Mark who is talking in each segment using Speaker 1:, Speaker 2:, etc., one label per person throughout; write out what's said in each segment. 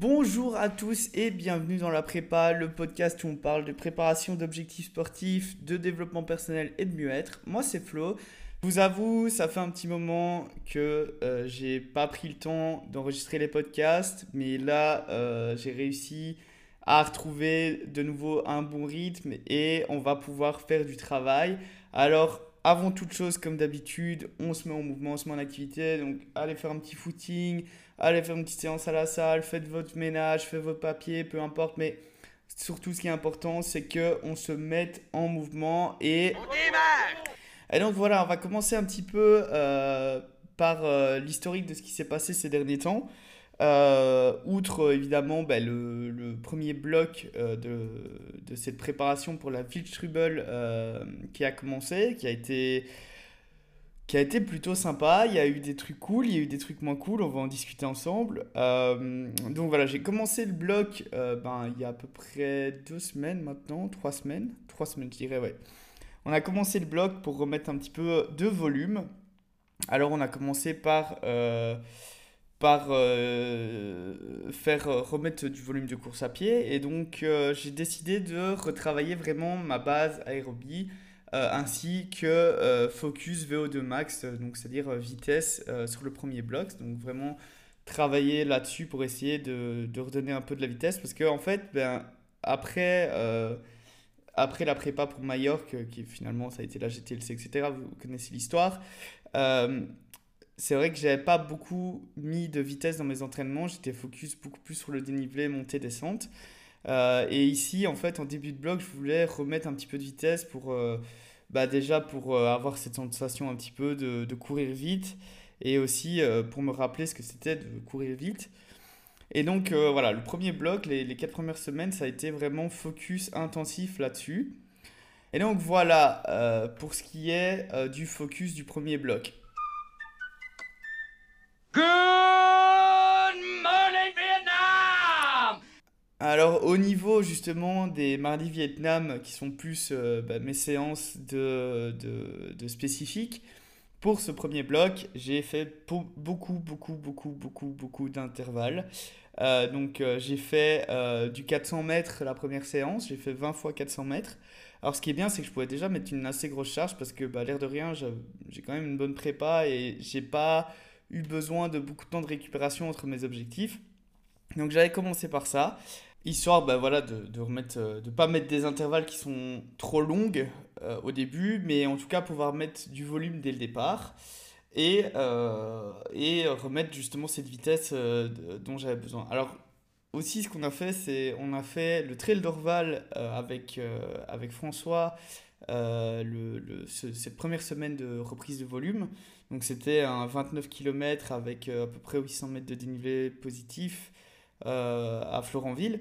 Speaker 1: Bonjour à tous et bienvenue dans la prépa, le podcast où on parle de préparation d'objectifs sportifs, de développement personnel et de mieux-être. Moi c'est Flo. Je vous avoue, ça fait un petit moment que euh, j'ai pas pris le temps d'enregistrer les podcasts, mais là euh, j'ai réussi à retrouver de nouveau un bon rythme et on va pouvoir faire du travail. Alors avant toute chose, comme d'habitude, on se met en mouvement, on se met en activité. Donc, allez faire un petit footing, allez faire une petite séance à la salle, faites votre ménage, faites vos papiers, peu importe. Mais surtout, ce qui est important, c'est qu'on se mette en mouvement et. Et donc, voilà, on va commencer un petit peu euh, par euh, l'historique de ce qui s'est passé ces derniers temps. Euh, outre évidemment ben, le, le, premier bloc euh, de, de, cette préparation pour la Wildstrubel euh, qui a commencé, qui a, été, qui a été plutôt sympa. Il y a eu des trucs cool, il y a eu des trucs moins cool, on va en discuter ensemble. donc voilà, j'ai commencé le bloc ben, il y a à peu près deux semaines maintenant, trois semaines, trois semaines je dirais, ouais. On a commencé le bloc pour remettre un petit peu de volume. Alors on a commencé par par euh, faire euh, remettre du volume de course à pied. Et donc, euh, j'ai décidé de retravailler vraiment ma base aérobie ainsi que focus VO2 max, donc c'est-à-dire vitesse sur le premier bloc. Donc, vraiment travailler là-dessus pour essayer de, de, redonner un peu de la vitesse parce que, en fait, ben, après. après la prépa pour Majorque, qui finalement ça a été la GTLC, etc., vous connaissez l'histoire, c'est vrai que j'avais pas beaucoup mis de vitesse dans mes entraînements. J'étais focus beaucoup plus sur le dénivelé, montée, descente. Euh, et ici, en fait, en début de bloc, je voulais remettre un petit peu de vitesse pour, euh, bah déjà pour euh, avoir cette sensation un petit peu de, de courir vite et aussi pour me rappeler ce que c'était de courir vite. Et donc, voilà, le premier bloc, les, les quatre premières semaines, ça a été vraiment focus intensif là-dessus. Et donc, voilà pour ce qui est du focus du premier bloc. Good Alors au niveau justement des mardis Vietnam qui sont plus euh, bah, mes séances de, de, de spécifiques, pour ce premier bloc, j'ai fait beaucoup, beaucoup, beaucoup, beaucoup, beaucoup d'intervalles. Euh, donc euh, j'ai fait du 400 mètres la première séance, j'ai fait 20 fois 400 mètres. Alors ce qui est bien, c'est que je pouvais déjà mettre une assez grosse charge parce que bah, l'air de rien, j'ai quand même une bonne prépa et j'ai pas eu besoin de beaucoup de temps de récupération entre mes objectifs. Donc j'avais commencé par ça, histoire bah, voilà, de, de remettre, euh, de pas mettre des intervalles qui sont trop longues euh, au début, mais en tout cas pouvoir mettre du volume dès le départ et, euh, et remettre justement cette vitesse dont j'avais besoin. Alors aussi ce qu'on a fait, c'est on a fait le trail d'Orval avec, avec François le, le, cette première semaine de reprise de volume. Donc c'était un 29 km avec à peu près 800 mètres de dénivelé positif à Florentville.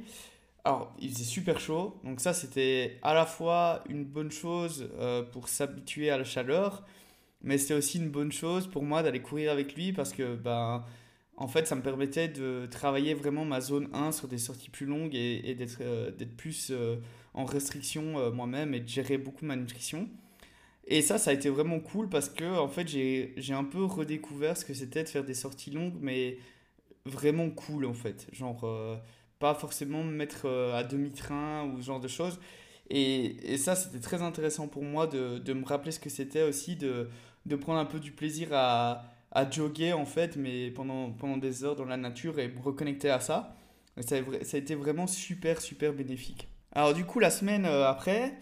Speaker 1: Alors il faisait super chaud, donc ça c'était à la fois une bonne chose euh, pour s'habituer à la chaleur, mais c'était aussi une bonne chose pour moi d'aller courir avec lui parce que ben, en fait ça me permettait de travailler vraiment ma zone 1 sur des sorties plus longues et, et d'être plus en restriction moi-même et de gérer beaucoup ma nutrition. Et ça, ça a été vraiment cool parce que en fait, j'ai un peu redécouvert ce que c'était de faire des sorties longues, mais vraiment cool en fait. Genre, euh, pas forcément me mettre euh, à demi-train ou ce genre de choses. Et, et ça, c'était très intéressant pour moi de, de me rappeler ce que c'était aussi, de, de prendre un peu du plaisir à, à jogger en fait, mais pendant, pendant des heures dans la nature et me reconnecter à ça. ça, a été vraiment super, super bénéfique. Alors du coup, la semaine euh, après,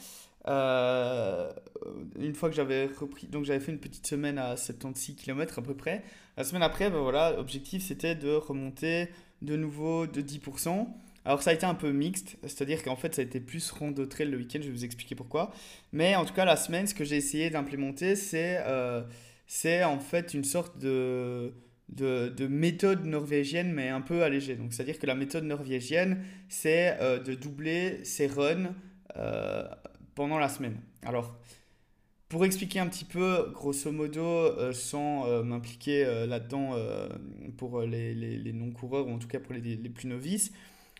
Speaker 1: une fois que j'avais repris, donc j'avais fait une petite semaine à 76 km à peu près. La semaine après, ben voilà, l'objectif c'était de remonter de nouveau de 10%. Alors ça a été un peu mixte, c'est-à-dire qu'en fait ça a été plus rando trail le week-end, je vais vous expliquer pourquoi. Mais en tout cas la semaine, ce que j'ai essayé d'implémenter, c'est euh, c'est en fait une sorte de, de, de, méthode norvégienne mais un peu allégée. Donc c'est-à-dire que la méthode norvégienne, c'est euh, de doubler ses runs pendant la semaine. Alors, pour expliquer un petit peu, grosso modo, euh, sans euh, m'impliquer euh, là-dedans pour les, non-coureurs, ou en tout cas pour les, les, plus novices,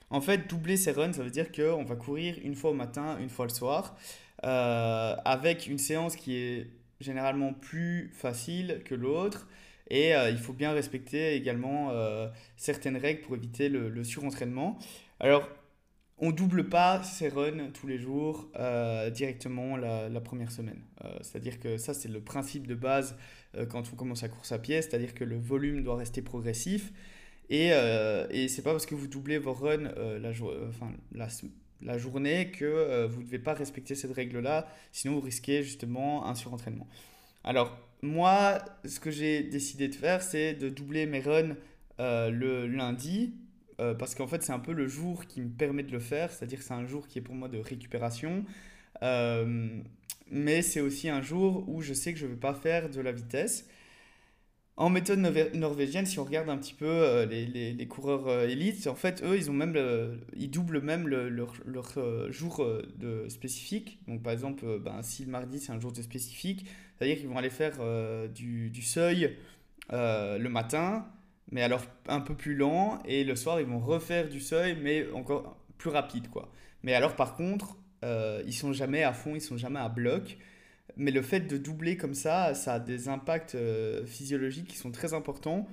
Speaker 1: en fait, doubler ses runs, ça veut dire qu'on va courir une fois au matin, une fois le soir, avec une séance qui est généralement plus facile que l'autre, Et il faut bien respecter également certaines règles pour éviter le, le surentraînement. Alors, on double pas ses runs tous les jours directement la, première semaine. c'est-à-dire que ça, c'est le principe de base quand on commence la course à pied, c'est-à-dire que le volume doit rester progressif. Et, euh, et c'est pas parce que vous doublez vos runs euh, la, enfin, la, la, journée que euh, vous ne devez pas respecter cette règle-là, sinon vous risquez justement un surentraînement. Alors, moi, ce que j'ai décidé de faire, c'est de doubler mes runs le lundi, parce qu'en fait, c'est un peu le jour qui me permet de le faire, c'est-à-dire c'est un jour qui est pour moi de récupération. mais c'est aussi un jour où je sais que je ne vais pas faire de la vitesse. En méthode norvégienne, si on regarde un petit peu euh, les, les, coureurs euh, élites, en fait, eux, ils, ont même ils doublent même leur, leur euh, jour de spécifique. Donc, par exemple, ben, si le mardi, c'est un jour de spécifique, c'est-à-dire qu'ils vont aller faire du, du, seuil le matin, mais alors un peu plus lent, et le soir, ils vont refaire du seuil, mais encore plus rapide, quoi. Mais alors, par contre, ils sont jamais à fond, ils sont jamais à bloc mais le fait de doubler comme ça, ça a des impacts euh, physiologiques qui sont très importants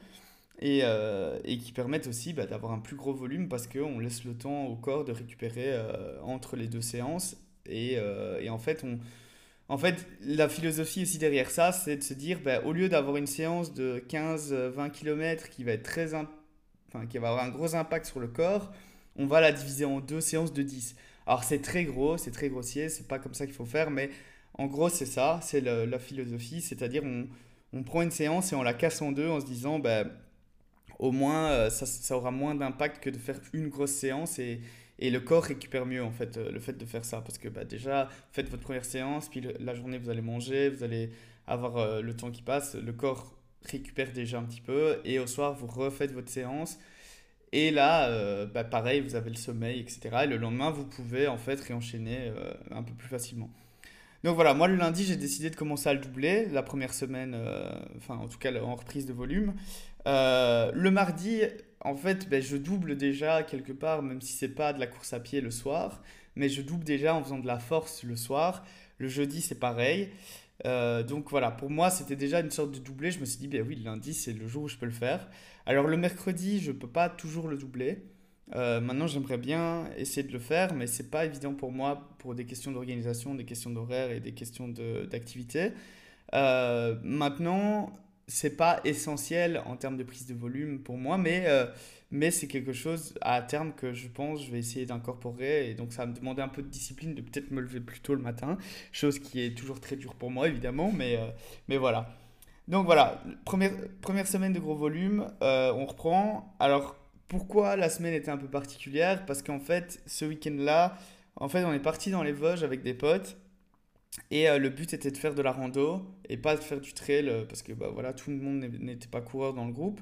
Speaker 1: et, euh, et qui permettent aussi bah, d'avoir un plus gros volume parce qu'on laisse le temps au corps de récupérer euh, entre les deux séances. Et, et, en, fait, on, en fait, la philosophie aussi derrière ça, c'est de se dire, bah, au lieu d'avoir une séance de 15-20 km qui va, être très enfin, qui va avoir un gros impact sur le corps, on va la diviser en deux séances de 10. Alors c'est très gros, c'est très grossier, c'est pas comme ça qu'il faut faire, mais en gros, c'est ça, c'est la philosophie, c'est-à-dire on, on, prend une séance et on la casse en deux en se disant, ben, au moins, euh, ça, ça aura moins d'impact que de faire une grosse séance et, et, le corps récupère mieux, en fait, euh, le fait de faire ça. Parce que bah, déjà, faites votre première séance, puis la journée, vous allez manger, vous allez avoir euh, le temps qui passe, le corps récupère déjà un petit peu, et au soir, vous refaites votre séance. Et là, bah, pareil, vous avez le sommeil, etc. Et le lendemain, vous pouvez en fait réenchaîner un peu plus facilement. Donc voilà, moi le lundi, j'ai décidé de commencer à le doubler, la première semaine, euh, enfin en tout cas en reprise de volume. Euh, le mardi, en fait, ben, je double déjà quelque part, même si c'est pas de la course à pied le soir, mais je double déjà en faisant de la force le soir. Le jeudi, c'est pareil. Euh, donc voilà, pour moi, c'était déjà une sorte de doublé. Je me suis dit, ben oui, le lundi, c'est le jour où je peux le faire. Alors le mercredi, je peux pas toujours le doubler. Euh, maintenant, j'aimerais bien essayer de le faire, mais c'est pas évident pour moi pour des questions d'organisation, des questions d'horaire et des questions d'activité. Euh, maintenant, c'est pas essentiel en termes de prise de volume pour moi, mais, euh, mais c'est quelque chose à terme que je pense je vais essayer d'incorporer. Et donc, ça va me demander un peu de discipline, de peut-être me lever plus tôt le matin, chose qui est toujours très dure pour moi, évidemment, mais, mais voilà. Donc voilà, première, première semaine de gros volume, on reprend. Alors, pourquoi la semaine était un peu particulière? Parce qu'en fait, ce week-end-là, en fait, on est parti dans les Vosges avec des potes. Et euh, le but était de faire de la rando et pas de faire du trail euh, parce que bah, voilà, tout le monde n'était pas coureur dans le groupe.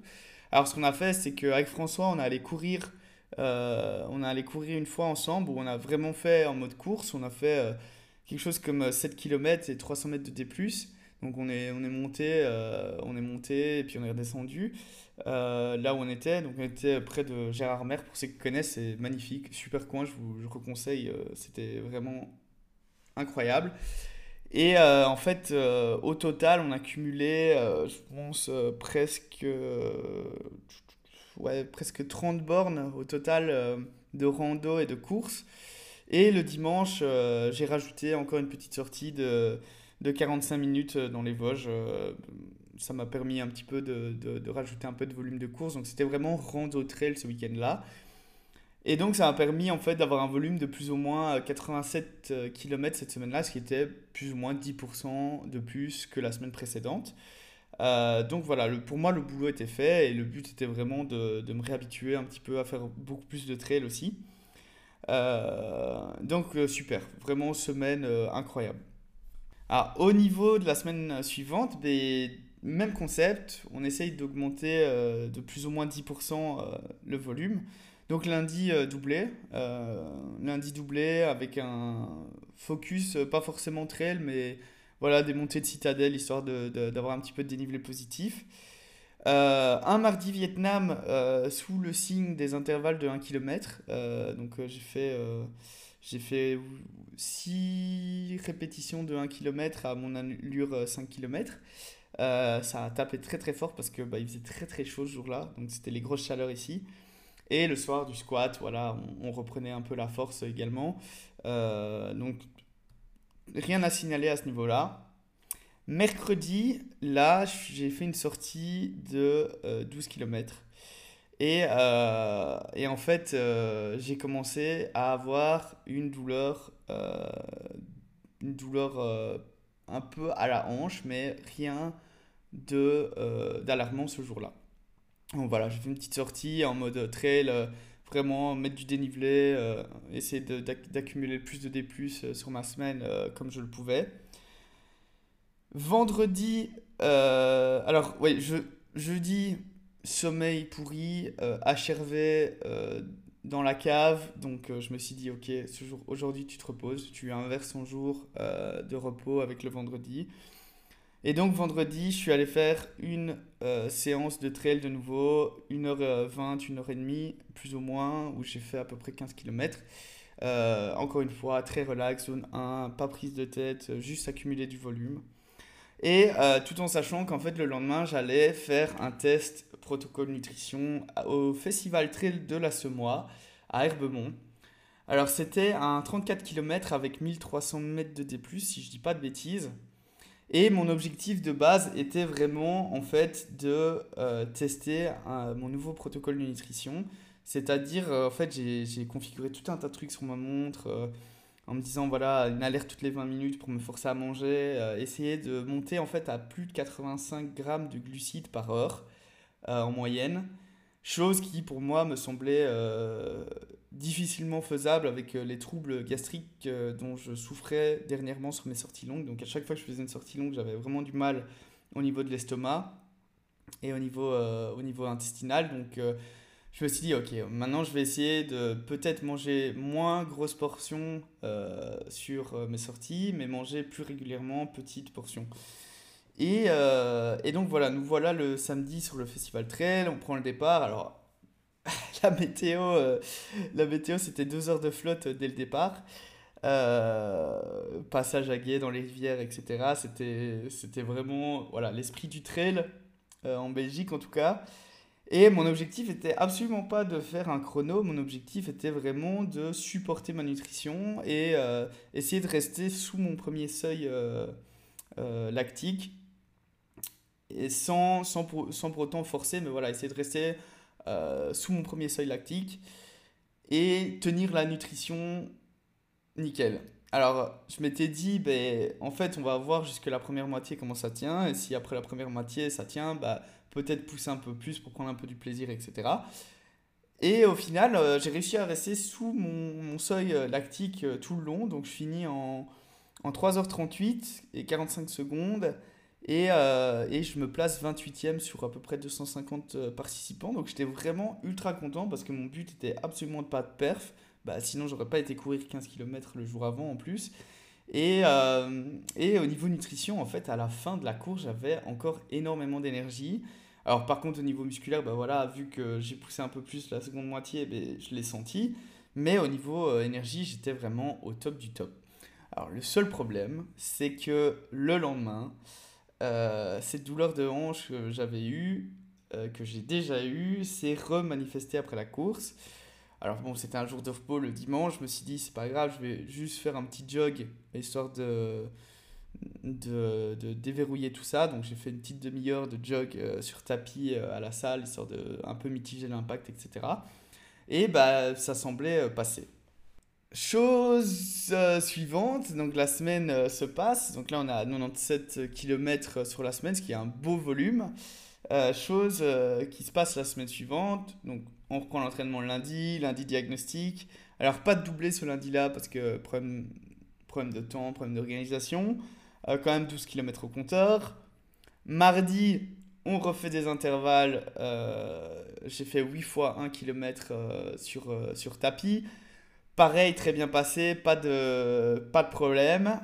Speaker 1: Alors ce qu'on a fait, c'est qu'avec François, on a allé courir. Euh, on a allé courir une fois ensemble où on a vraiment fait en mode course. On a fait quelque chose comme 7 km et 300 mètres de D+. Donc on est, on est monté, on est monté et puis on est redescendu. Là où on était. Donc on était près de Gérard Mer, pour ceux qui connaissent, c'est magnifique, super coin, je vous, je vous conseille, c'était vraiment incroyable. Et euh, en fait, au total, on a cumulé, je pense, presque, presque 30 bornes au total de rando et de course. Et le dimanche, j'ai rajouté encore une petite sortie de, de 45 minutes dans les Vosges ça m'a permis un petit peu de, de, rajouter un peu de volume de course. Donc c'était vraiment rando trail ce week-end-là. Et donc ça m'a permis en fait d'avoir un volume de plus ou moins 87 euh, km cette semaine-là, ce qui était plus ou moins 10% de plus que la semaine précédente. Euh, donc voilà, pour moi le boulot était fait et le but était vraiment de, de me réhabituer un petit peu à faire beaucoup plus de trail aussi. Euh, donc super, vraiment semaine incroyable. Au niveau de la semaine suivante, ben, même concept, on essaye d'augmenter euh, de plus ou moins 10% euh, le volume. Donc lundi euh, doublé, lundi doublé avec un focus pas forcément trail, mais voilà des montées de citadelle histoire d'avoir un petit peu de dénivelé positif. un mardi Vietnam sous le signe des intervalles de 1 km. donc j'ai fait, j'ai fait 6 répétitions de 1 km à mon allure 5 km. ça a tapé très très fort parce que bah, faisait très très chaud ce jour-là, donc c'était les grosses chaleurs ici. Et le soir du squat, voilà, on, reprenait un peu la force également. donc rien à signaler à ce niveau-là. Mercredi, là, j'ai fait une sortie de 12 km. Et, euh, et en fait, euh, j'ai commencé à avoir une douleur, euh, une douleur un peu à la hanche, mais rien d'alarmant ce jour-là. Voilà, j'ai fait une petite sortie en mode trail, vraiment mettre du dénivelé, essayer d'accumuler le plus de D+, sur ma semaine comme je le pouvais. Vendredi, alors oui, je, jeudi, sommeil pourri, euh, euh, dans la cave. Donc euh, je me suis dit, ok, aujourd'hui tu te reposes, tu inverses ton jour de repos avec le vendredi. Et donc vendredi, je suis allé faire une séance de trail de nouveau, 1h20, 1h30 plus ou moins, où j'ai fait à peu près 15 km. encore une fois, très relax, zone 1, pas prise de tête, juste accumuler du volume. Et tout en sachant qu'en fait le lendemain, j'allais faire un test protocole nutrition au Festival Trail de la Semois à Herbemont. Alors c'était un 34 km avec 1300 mètres de D+, si je dis pas de bêtises. Et mon objectif de base était vraiment en fait de euh, tester mon nouveau protocole de nutrition. C'est-à-dire, euh, en fait, j'ai configuré tout un tas de trucs sur ma montre euh, en me disant, voilà, une alerte toutes les 20 minutes pour me forcer à manger, essayer de monter en fait à plus de 85 grammes de glucides par heure. Euh, en moyenne. Chose qui, pour moi, me semblait euh, difficilement faisable avec euh, les troubles gastriques dont je souffrais dernièrement sur mes sorties longues. Donc, à chaque fois que je faisais une sortie longue, j'avais vraiment du mal au niveau de l'estomac et au niveau, au niveau intestinal. Donc, je me suis dit, ok, maintenant je vais essayer de peut-être manger moins grosses portions sur mes sorties, mais manger plus régulièrement petites portions. Et, euh, et, donc voilà, nous voilà le samedi sur le festival trail, on prend le départ. Alors la météo, euh, la météo c'était deux heures de flotte dès le départ. Euh, passage à guet dans les rivières, etc. C'était, c'était vraiment voilà, l'esprit du trail en Belgique en tout cas. Et mon objectif était absolument pas de faire un chrono, mon objectif était vraiment de supporter ma nutrition et essayer de rester sous mon premier seuil lactique et sans, sans, pour, sans pour autant forcer, mais voilà, essayer de rester euh, sous mon premier seuil lactique et tenir la nutrition nickel. Alors, je m'étais dit, ben, en fait, on va voir jusque la première moitié comment ça tient, et si après la première moitié ça tient, bah, peut-être pousser un peu plus pour prendre un peu du plaisir, etc. Et au final, euh, j'ai réussi à rester sous mon, mon seuil euh, lactique tout le long, donc je finis en, en 3h38 et 45 secondes. Et, euh, et, je me place 28e sur à peu près 250 euh, participants. Donc j'étais vraiment ultra content parce que mon but était absolument de pas de perf. Bah, sinon, j'aurais pas été courir 15 km le jour avant en plus. Et, euh, et, au niveau nutrition, en fait, à la fin de la course, j'avais encore énormément d'énergie. Alors par contre, au niveau musculaire, bah voilà, vu que j'ai poussé un peu plus la seconde moitié, bah, je l'ai senti. Mais au niveau énergie, j'étais vraiment au top du top. Alors le seul problème, c'est que le lendemain, euh, cette douleur de hanche que j'avais eue, euh, que j'ai déjà eue, s'est remanifestée après la course. Alors bon, c'était un jour de repos le dimanche, je me suis dit c'est pas grave, je vais juste faire un petit jog histoire de, de, de déverrouiller tout ça. Donc j'ai fait une petite demi-heure de jog euh, sur tapis à la salle, histoire de un peu mitiger l'impact, etc. Et bah ça semblait passer. Chose euh, suivante, donc la semaine euh, se passe, donc là on a 97 km sur la semaine, ce qui est un beau volume. Euh, chose qui se passe la semaine suivante, donc on reprend l'entraînement lundi, lundi diagnostic. Alors pas de doublé ce lundi-là parce que problème, problème de temps, problème d'organisation. quand même 12 km au compteur. Mardi, on refait des intervalles. J'ai fait 8 fois 1 km sur, sur tapis. Pareil, très bien passé, pas de, pas de problème.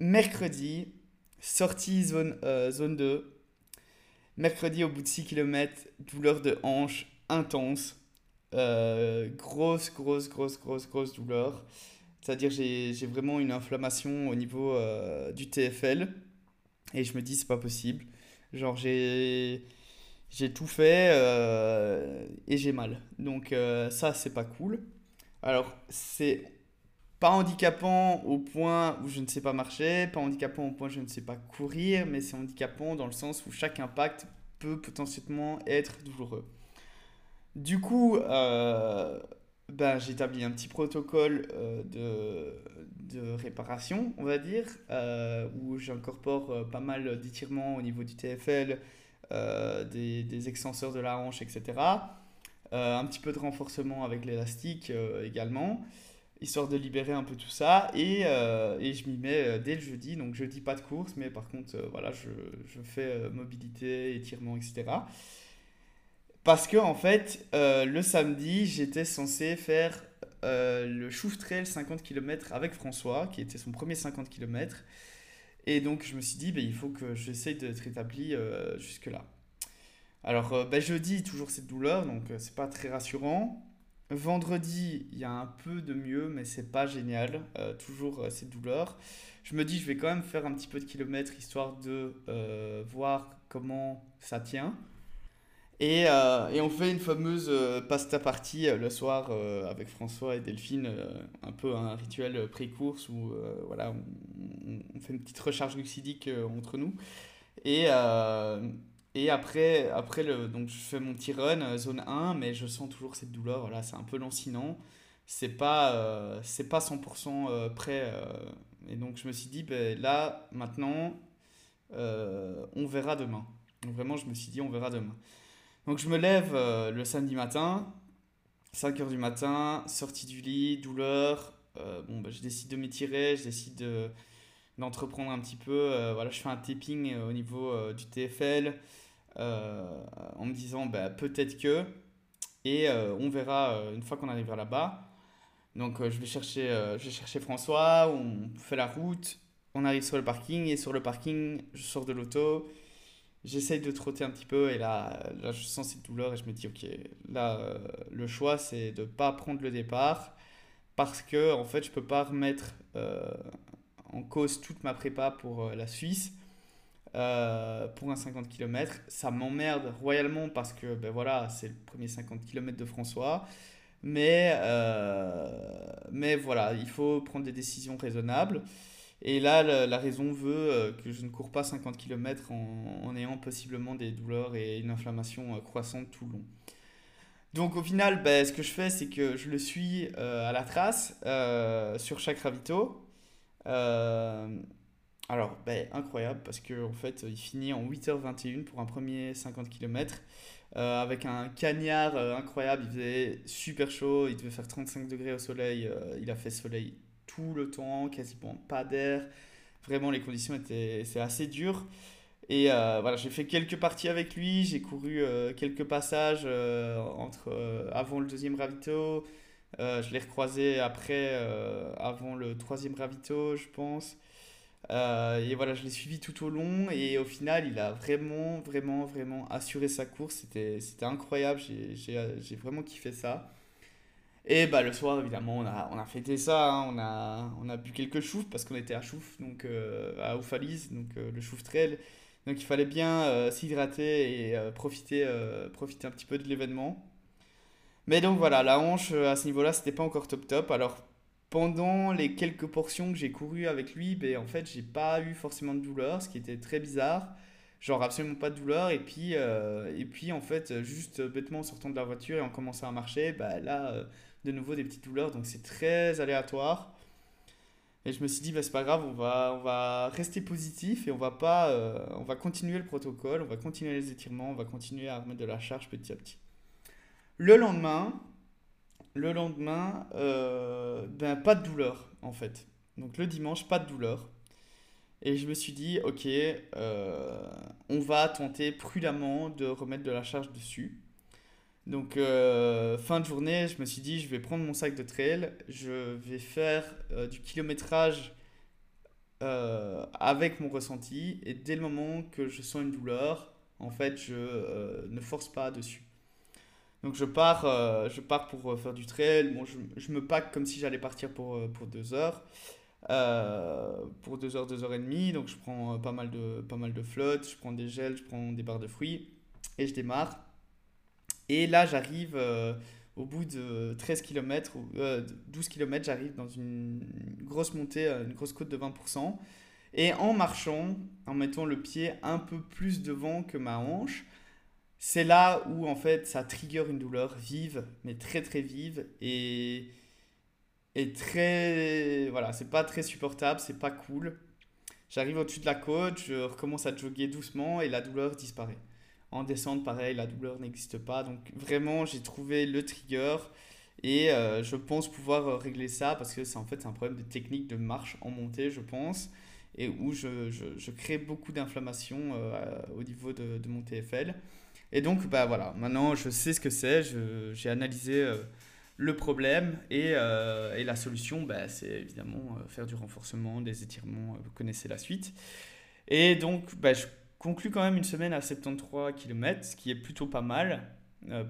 Speaker 1: Mercredi, sortie zone, euh, zone 2. Mercredi, au bout de 6 km, douleur de hanche intense. Euh, grosse, grosse, grosse, grosse, grosse douleur. C'est-à-dire j'ai vraiment une inflammation au niveau euh, du TFL. Et je me dis, c'est pas possible. Genre, j'ai j'ai tout fait euh, et j'ai mal. Donc euh, ça, c'est pas cool. Alors, c'est pas handicapant au point où je ne sais pas marcher, pas handicapant au point où je ne sais pas courir, mais c'est handicapant dans le sens où chaque impact peut potentiellement être douloureux. Du coup, euh, ben, un petit protocole de, de, réparation, on va dire, où j'incorpore pas mal d'étirements au niveau du TFL, euh, des, des, extenseurs de la hanche, etc. Euh, un petit peu de renforcement avec l'élastique euh, également, histoire de libérer un peu tout ça. Et, et je m'y mets dès le jeudi. Donc jeudi, pas de course, mais par contre, voilà, je, je fais mobilité, étirement, etc. Parce que, en fait, le samedi, j'étais censé faire le Chouf Trail 50 km avec François, qui était son premier 50 km. Et donc, je me suis dit, bah, il faut que j'essaye d'être établi euh, jusque-là. Alors, euh, bah, jeudi, toujours cette douleur, donc euh, c'est pas très rassurant. Vendredi, il y a un peu de mieux, mais c'est pas génial. toujours cette douleur. Je me dis, je vais quand même faire un petit peu de kilomètres histoire de voir comment ça tient. Et, et, on fait une fameuse pasta party le soir avec François et Delphine, un peu un rituel pré-course où voilà, on, fait une petite recharge glucidique euh, entre nous. Et, euh, et après, après le, donc je fais mon petit run, euh, zone 1, mais je sens toujours cette douleur. Voilà, c'est un peu lancinant. C'est pas, c'est pas 100% prêt. et donc je me suis dit, ben, là, maintenant, on verra demain. Donc vraiment, je me suis dit, on verra demain. Donc je me lève le samedi matin, 5h du matin, sortie du lit, douleur. bon, ben, je décide de m'étirer, je décide de, d'entreprendre un petit peu. Euh, voilà, je fais un taping euh, au niveau euh, du TFL en me disant bah, peut-être que. Et on verra une fois qu'on arrivera là-bas. Donc je, vais chercher, je vais chercher François, on fait la route, on arrive sur le parking et sur le parking, je sors de l'auto, j'essaye de trotter un petit peu et là, là je sens cette douleur et je me dis ok, là le choix c'est de pas prendre le départ parce que en fait je peux pas remettre en cause toute ma prépa pour euh, la Suisse. Euh, pour un 50 km. Ça m'emmerde royalement parce que ben voilà, c'est le premier 50 km de François. Mais, euh, mais voilà, il faut prendre des décisions raisonnables. Et là, la, raison veut que je ne cours pas 50 km en, en, ayant possiblement des douleurs et une inflammation croissante tout le long. Donc au final, ben, ce que je fais, c'est que je le suis à la trace sur chaque ravito. Euh, alors, ben, incroyable parce qu'en en fait, il finit en 8h21 pour un premier 50 km. Euh, avec un cagnard euh, incroyable, il faisait super chaud, il devait faire 35 degrés au soleil, il a fait soleil tout le temps, quasiment pas d'air. Vraiment, les conditions étaient c'est assez dur. Et voilà, j'ai fait quelques parties avec lui, j'ai couru quelques passages entre, avant le deuxième ravito, euh, je l'ai recroisé après, euh, avant le troisième ravito, je pense. Euh, et voilà, je l'ai suivi tout au long et au final, il a vraiment, vraiment, vraiment assuré sa course. C'était, c'était incroyable, j'ai, vraiment kiffé ça. Et bah, le soir, évidemment, on a, on a fêté ça, hein. on, a, on a bu quelques choufs parce qu'on était à Chouf, donc à Oufalise, donc le Chouf Trail. Donc il fallait bien s'hydrater et profiter, profiter un petit peu de l'événement. Mais donc voilà, la hanche euh, à ce niveau-là, c'était pas encore top top. Alors pendant les quelques portions que j'ai courues avec lui, ben, en fait, j'ai pas eu forcément de douleur, ce qui était très bizarre. Genre absolument pas de douleur. Et puis, euh, et puis en fait, juste bêtement en sortant de la voiture et en commençant à marcher, bah, là, euh, de nouveau des petites douleurs. Donc c'est très aléatoire. Et je me suis dit, bah, c'est pas grave, on va, on va rester positif et on va pas, on va continuer le protocole, on va continuer les étirements, on va continuer à remettre de la charge petit à petit. Le lendemain, le lendemain, euh, ben, pas de douleur en fait. Donc le dimanche, pas de douleur. Et je me suis dit, ok, euh, on va tenter prudemment de remettre de la charge dessus. Donc euh, fin de journée, je me suis dit, je vais prendre mon sac de trail, je vais faire du kilométrage avec mon ressenti. Et dès le moment que je sens une douleur, en fait, je ne force pas dessus. Donc je pars, euh, je pars pour euh, faire du trail. Bon, je, me pack comme si j'allais partir pour, euh, pour deux heures. pour 2 heures, 2 heures et demie. Donc je prends pas mal, de, pas mal de flotte, je prends des gels, je prends des barres de fruits et je démarre. Et là, j'arrive au bout de 13 km, ou 12 km, j'arrive dans une grosse montée, une grosse côte de 20%. Et en marchant, en mettant le pied un peu plus devant que ma hanche, c'est là où en fait ça trigger une douleur vive, mais très très vive et, très. Voilà, c'est pas très supportable, c'est pas cool. J'arrive au-dessus de la côte, je recommence à jogger doucement et la douleur disparaît. En descente, pareil, la douleur n'existe pas. Donc vraiment, j'ai trouvé le trigger et euh, je pense pouvoir euh, régler ça parce que c'est en fait un problème de technique de marche en montée, je pense et où je, je, je crée beaucoup d'inflammation euh, au niveau de, de, mon TFL. Et donc, bah voilà, maintenant je sais ce que c'est, j'ai analysé euh, le problème et, euh, et, la solution, bah, c'est évidemment faire du renforcement, des étirements, vous connaissez la suite. Et donc, bah, je conclue quand même une semaine à 73 km, ce qui est plutôt pas mal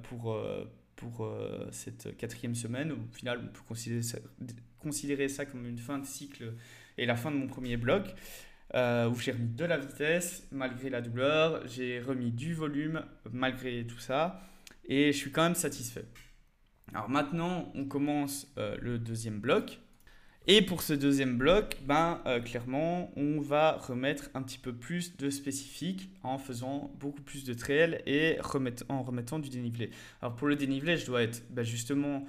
Speaker 1: pour, pour cette quatrième semaine. Au final, on peut considérer considérer ça comme une fin de cycle et la fin de mon premier bloc, où j'ai remis de la vitesse malgré la douleur, j'ai remis du volume malgré tout ça, et je suis quand même satisfait. Alors maintenant, on commence euh, le deuxième bloc. Et pour ce deuxième bloc, ben, euh, clairement, on va remettre un petit peu plus de spécifique en faisant beaucoup plus de trail et en remettant du dénivelé. Alors pour le dénivelé, je dois être ben, justement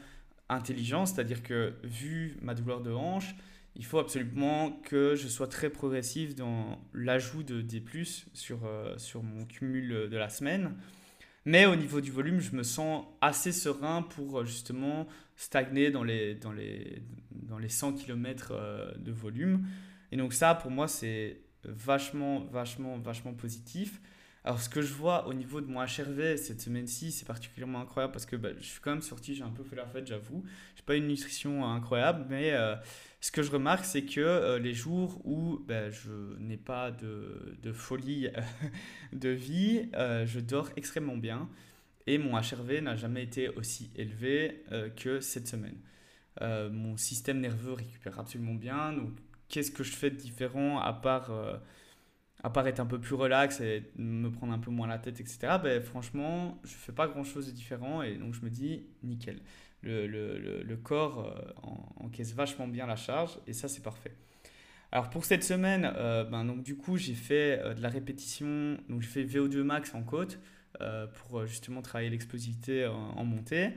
Speaker 1: intelligent, c'est-à-dire que vu ma douleur de hanche, il faut absolument que je sois très progressif dans l'ajout de D+, sur, euh, sur mon cumul de la semaine. Mais au niveau du volume, je me sens assez serein pour euh, justement stagner dans les, dans les, dans les 100 km euh, de volume. Et donc ça, pour moi, c'est vachement, vachement, vachement positif. Alors, ce que je vois au niveau de mon HRV cette semaine-ci, c'est particulièrement incroyable parce que bah, je suis quand même sorti, j'ai un peu fait la fête, j'avoue. Je n'ai pas une nutrition incroyable, mais euh, ce que je remarque, c'est que euh, les jours où bah, je n'ai pas de, de folie de vie, euh, je dors extrêmement bien et mon HRV n'a jamais été aussi élevé que cette semaine. mon système nerveux récupère absolument bien. Donc, qu'est-ce que je fais de différent à part à part être un peu plus relax et me prendre un peu moins la tête, etc., ben, franchement, je fais pas grand-chose de différent et donc je me dis, nickel. Le, le, le, corps euh, encaisse vachement bien la charge et ça, c'est parfait. Alors pour cette semaine, euh, ben, donc, du coup, j'ai fait euh, de la répétition, donc j'ai fait VO2 max en côte pour justement travailler l'explosivité en, en, montée.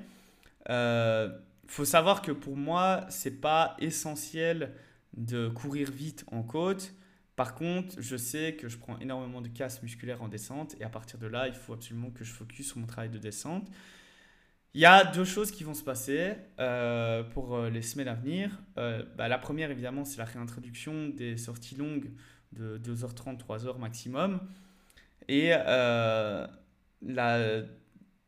Speaker 1: Faut savoir que pour moi, c'est pas essentiel de courir vite en côte par contre, je sais que je prends énormément de casse musculaire en descente et à partir de là, il faut absolument que je focus sur mon travail de descente. Il y a deux choses qui vont se passer euh, pour euh, les semaines à venir. Euh, bah, la première, évidemment, c'est la réintroduction des sorties longues de 2h30, 3h maximum. Et la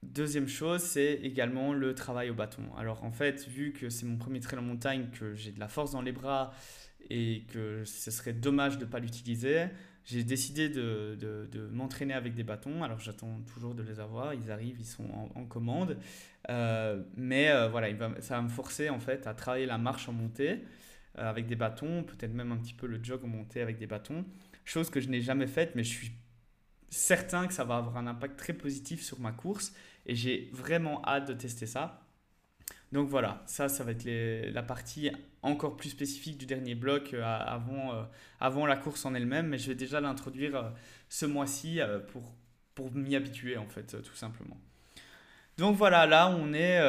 Speaker 1: deuxième chose, c'est également le travail au bâton. Alors en fait, vu que c'est mon premier trail en montagne, que j'ai de la force dans les bras, et que ce serait dommage de ne pas l'utiliser, j'ai décidé de, de, m'entraîner avec des bâtons. Alors j'attends toujours de les avoir, ils arrivent, ils sont en, commande. Euh, mais euh, voilà, ça va me forcer en fait à travailler la marche en montée euh, avec des bâtons, peut-être même un petit peu le jog en montée avec des bâtons. Chose que je n'ai jamais faite, mais je suis certain que ça va avoir un impact très positif sur ma course et j'ai vraiment hâte de tester ça. Donc voilà, ça, ça va être la partie encore plus spécifique du dernier bloc euh, avant, euh, avant la course en elle-même, mais je vais déjà l'introduire euh, ce mois-ci pour, m'y habituer en fait, tout simplement. Donc voilà, là on est,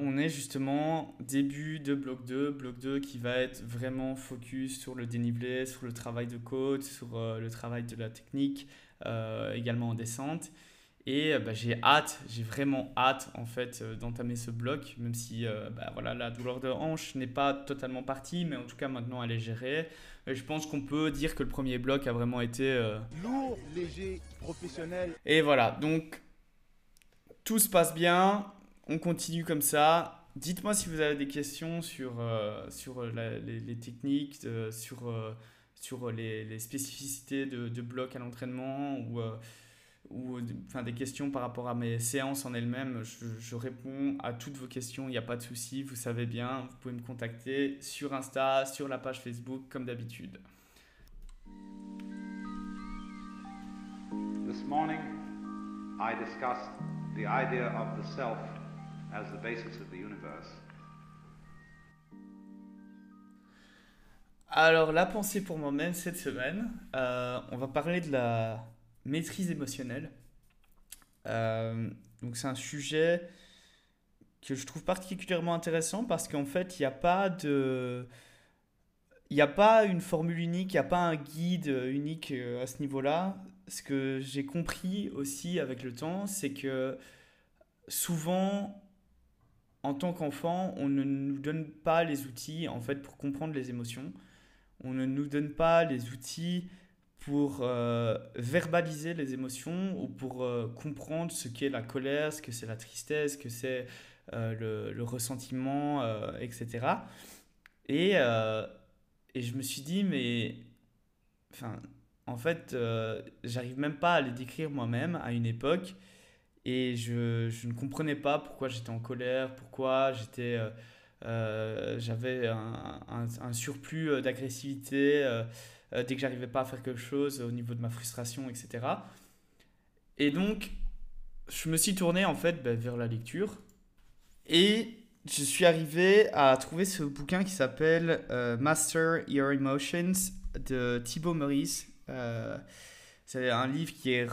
Speaker 1: on est justement début de bloc 2, bloc 2 qui va être vraiment focus sur le dénivelé, sur le travail de côte, sur le travail de la technique, également en descente. Et euh, bah, j'ai hâte, j'ai vraiment hâte en fait euh, d'entamer ce bloc, même si euh, bah, voilà, la douleur de hanche n'est pas totalement partie, mais en tout cas maintenant elle est gérée. Et je pense qu'on peut dire que le premier bloc a vraiment été
Speaker 2: lourd, léger, professionnel.
Speaker 1: Et voilà, donc tout se passe bien, on continue comme ça. Dites-moi si vous avez des questions sur, sur les, techniques, sur, sur les, les spécificités de, de bloc à l'entraînement ou ou enfin, des questions par rapport à mes séances en elles-mêmes, je, je, réponds à toutes vos questions, il n'y a pas de souci, vous savez bien, vous pouvez me contacter sur Insta, sur la page Facebook, comme d'habitude. This morning, I discussed the idea of the self as the basis of the universe. Alors, la pensée pour moi-même cette semaine, euh, on va parler de la maîtrise émotionnelle. Euh, donc c'est un sujet que je trouve particulièrement intéressant parce qu'en fait, il n'y a pas de... Il n'y a pas une formule unique, il n'y a pas un guide unique euh, à ce niveau-là. Ce que j'ai compris aussi avec le temps, c'est que souvent, en tant qu'enfant, on ne nous donne pas les outils en fait pour comprendre les émotions. On ne nous donne pas les outils pour euh, verbaliser les émotions ou pour euh, comprendre ce qu'est la colère, ce que c'est la tristesse, ce que c'est euh, le, ressentiment, etc. Et, et je me suis dit, mais enfin, en fait, j'arrive même pas à les décrire moi-même à une époque. Et je, je, ne comprenais pas pourquoi j'étais en colère, pourquoi j'étais, j'avais un, un, un, surplus d'agressivité euh, dès que j'arrivais pas à faire quelque chose au niveau de ma frustration, etc. Et donc, je me suis tourné en fait ben, vers la lecture et je suis arrivé à trouver ce bouquin qui s'appelle euh, Master Your Emotions de Thibaut Meurice. Euh, c'est un livre qui, est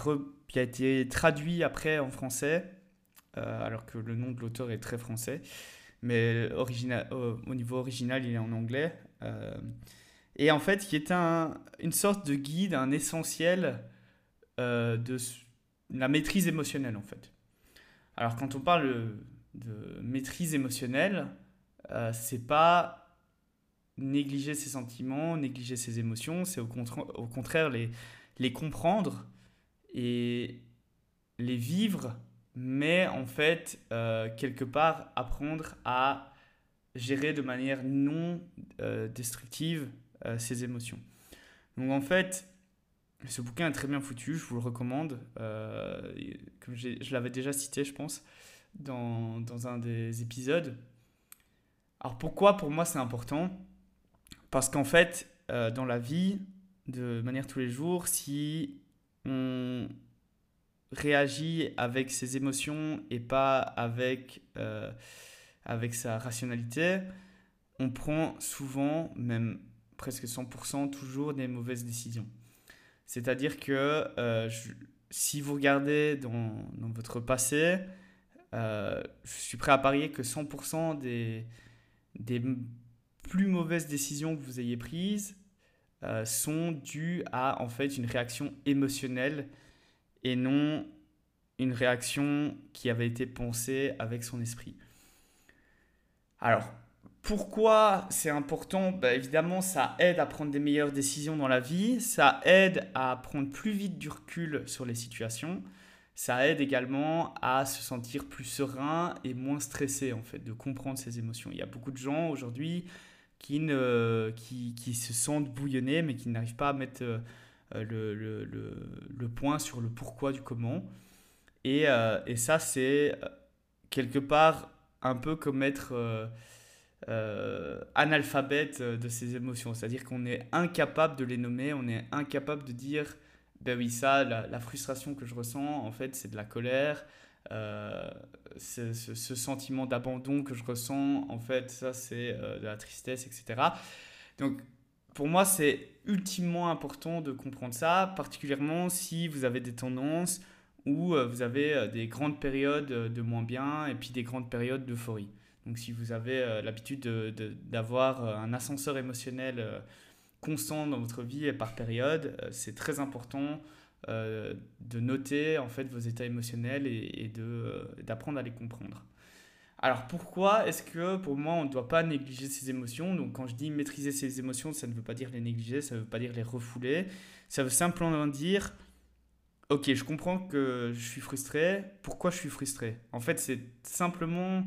Speaker 1: qui a été traduit après en français, alors que le nom de l'auteur est très français, mais original, au niveau original il est en anglais et en fait qui est un, une sorte de guide, un essentiel euh, de la maîtrise émotionnelle en fait. Alors quand on parle de maîtrise émotionnelle, euh, c'est pas négliger ses sentiments, négliger ses émotions, c'est au, au, contraire les, les comprendre et les vivre, mais en fait, euh, quelque part, apprendre à gérer de manière non euh, destructive euh, ses émotions. Donc en fait, ce bouquin est très bien foutu, je vous le recommande. Euh, comme je l'avais déjà cité, je pense, dans, dans, un des épisodes. Alors pourquoi pour moi c'est important? Parce qu'en fait, euh, dans la vie, de manière tous les jours, si on réagit avec ses émotions et pas avec, avec sa rationalité, on prend souvent, même presque 100% toujours des mauvaises décisions. C'est-à-dire que euh, si vous regardez dans, votre passé, euh, je suis prêt à parier que 100% des, des plus mauvaises décisions que vous ayez prises euh, sont dues à en fait une réaction émotionnelle et non une réaction qui avait été pensée avec son esprit. Alors, pourquoi c'est important? Bah, Évidemment, ça aide à prendre des meilleures décisions dans la vie, ça aide à prendre plus vite du recul sur les situations, ça aide également à se sentir plus serein et moins stressé, en fait, de comprendre ses émotions. Il y a beaucoup de gens aujourd'hui qui, ne, qui, qui se sentent bouillonnés, mais qui n'arrivent pas à mettre euh, le, le, point sur le pourquoi du comment. Et, euh, et ça, c'est euh, quelque part un peu comme être euh, analphabète euh, de ses émotions. C'est-à-dire qu'on est incapable de les nommer, on est incapable de dire, ben oui, ça, la, frustration que je ressens, en fait, c'est de la colère. Euh, ce, ce, sentiment d'abandon que je ressens, en fait, ça, c'est de la tristesse, etc. Donc, pour moi, c'est ultimement important de comprendre ça, particulièrement si vous avez des tendances où vous avez des grandes périodes de moins bien et puis des grandes périodes d'euphorie. Donc si vous avez euh, l'habitude d'avoir euh, un ascenseur émotionnel euh, constant dans votre vie et par période, c'est très important de noter en fait vos états émotionnels et, d'apprendre à les comprendre. Alors pourquoi est-ce que pour moi on ne doit pas négliger ses émotions? Donc quand je dis maîtriser ses émotions, ça ne veut pas dire les négliger, ça ne veut pas dire les refouler, ça veut simplement dire ok je comprends que je suis frustré, pourquoi je suis frustré? En fait c'est simplement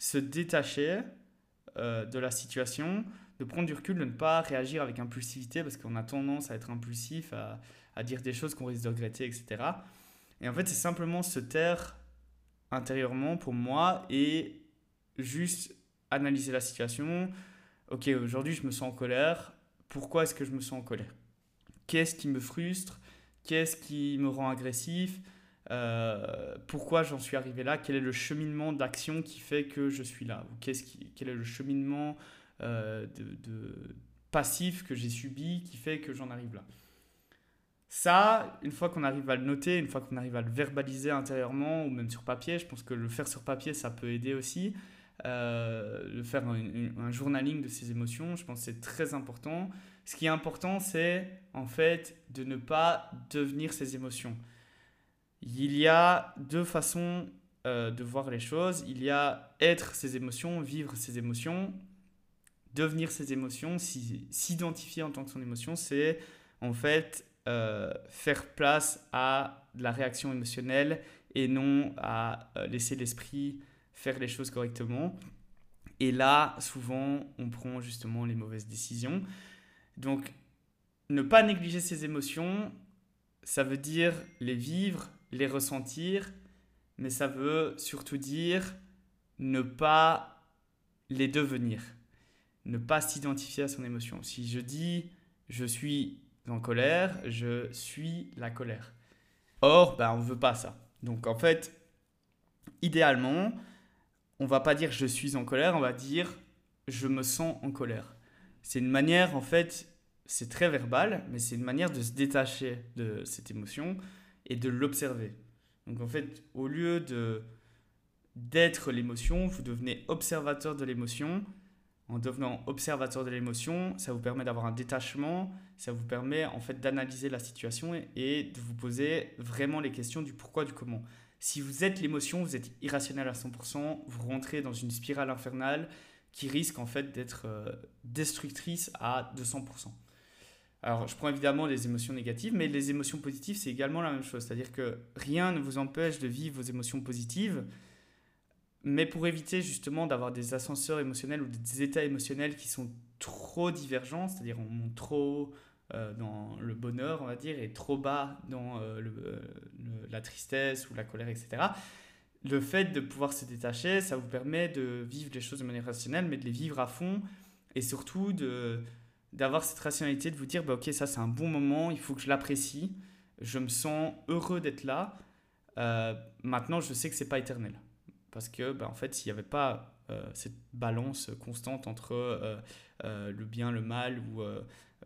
Speaker 1: se détacher euh, de la situation, de prendre du recul, de ne pas réagir avec impulsivité parce qu'on a tendance à être impulsif, à, à dire des choses qu'on risque de regretter, etc. Et en fait, c'est simplement se taire intérieurement pour moi et juste analyser la situation. Ok, aujourd'hui je me sens en colère. Pourquoi est-ce que je me sens en colère? Qu'est-ce qui me frustre? Qu'est-ce qui me rend agressif? Euh, Pourquoi j'en suis arrivé là? Quel est le cheminement d'action qui fait que je suis là? Ou qu'est-ce qui, Quel est le cheminement euh, de, passif que j'ai subi qui fait que j'en arrive là? Ça, une fois qu'on arrive à le noter, une fois qu'on arrive à le verbaliser intérieurement ou même sur papier, je pense que le faire sur papier, ça peut aider aussi. Euh, le faire un, un, journaling de ses émotions, je pense que c'est très important. Ce qui est important, c'est en fait de ne pas devenir ses émotions. Il y a deux façons euh, de voir les choses. Il y a être ses émotions, vivre ses émotions, devenir ses émotions, s'identifier en tant que son émotion, c'est en fait euh, faire place à la réaction émotionnelle et non à euh, laisser l'esprit faire les choses correctement. Et là, souvent, on prend justement les mauvaises décisions. Donc, ne pas négliger ses émotions, ça veut dire les vivre, les ressentir, mais ça veut surtout dire ne pas les devenir, ne pas s'identifier à son émotion. Si je dis je suis en colère, je suis la colère. Or, ben, on ne veut pas ça. Donc en fait, idéalement, on va pas dire je suis en colère, on va dire je me sens en colère. C'est une manière, en fait, c'est très verbal, mais c'est une manière de se détacher de cette émotion et de l'observer. Donc en fait, au lieu de d'être l'émotion, vous devenez observateur de l'émotion en devenant observateur de l'émotion, ça vous permet d'avoir un détachement, ça vous permet en fait d'analyser la situation et de vous poser vraiment les questions du pourquoi, du comment. Si vous êtes l'émotion, vous êtes irrationnel à 100%, vous rentrez dans une spirale infernale qui risque en fait d'être euh, destructrice à 200%. Alors, je prends évidemment les émotions négatives, mais les émotions positives, c'est également la même chose. C'est-à-dire que rien ne vous empêche de vivre vos émotions positives, mais pour éviter justement d'avoir des ascenseurs émotionnels ou des états émotionnels qui sont trop divergents, c'est-à-dire on monte trop euh, dans le bonheur, on va dire, et trop bas dans euh, euh, la tristesse ou la colère, etc. Le fait de pouvoir se détacher, ça vous permet de vivre les choses de manière rationnelle, mais de les vivre à fond, et surtout de d'avoir cette rationalité de vous dire, bah, ok, ça c'est un bon moment, il faut que je l'apprécie, je me sens heureux d'être là. maintenant, je sais que c'est pas éternel. Parce que, bah, en fait, s'il n'y avait pas euh, cette balance constante entre euh, euh, le bien, le mal, ou